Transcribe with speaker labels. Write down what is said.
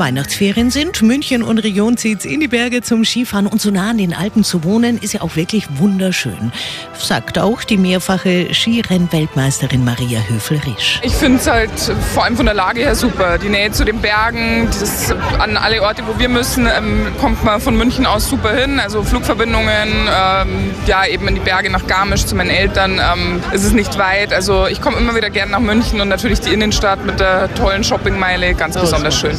Speaker 1: Weihnachtsferien sind. München und Region zieht's in die Berge zum Skifahren und so nah an den Alpen zu wohnen, ist ja auch wirklich wunderschön. Sagt auch die mehrfache Skirennweltmeisterin Maria Höfel-Risch.
Speaker 2: Ich finde es halt vor allem von der Lage her super. Die Nähe zu den Bergen, das, an alle Orte, wo wir müssen, ähm, kommt man von München aus super hin. Also Flugverbindungen, ähm, ja eben in die Berge nach Garmisch zu meinen Eltern. Ähm, es ist nicht weit. Also ich komme immer wieder gerne nach München und natürlich die Innenstadt mit der tollen Shoppingmeile, ganz besonders schön.